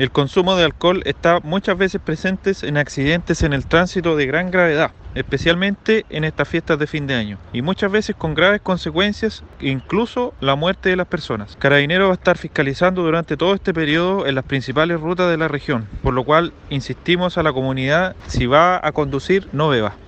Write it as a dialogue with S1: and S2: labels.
S1: El consumo de alcohol está muchas veces presente en accidentes en el tránsito de gran gravedad, especialmente en estas fiestas de fin de año, y muchas veces con graves consecuencias, incluso la muerte de las personas. Carabinero va a estar fiscalizando durante todo este periodo en las principales rutas de la región, por lo cual insistimos a la comunidad, si va a conducir, no beba.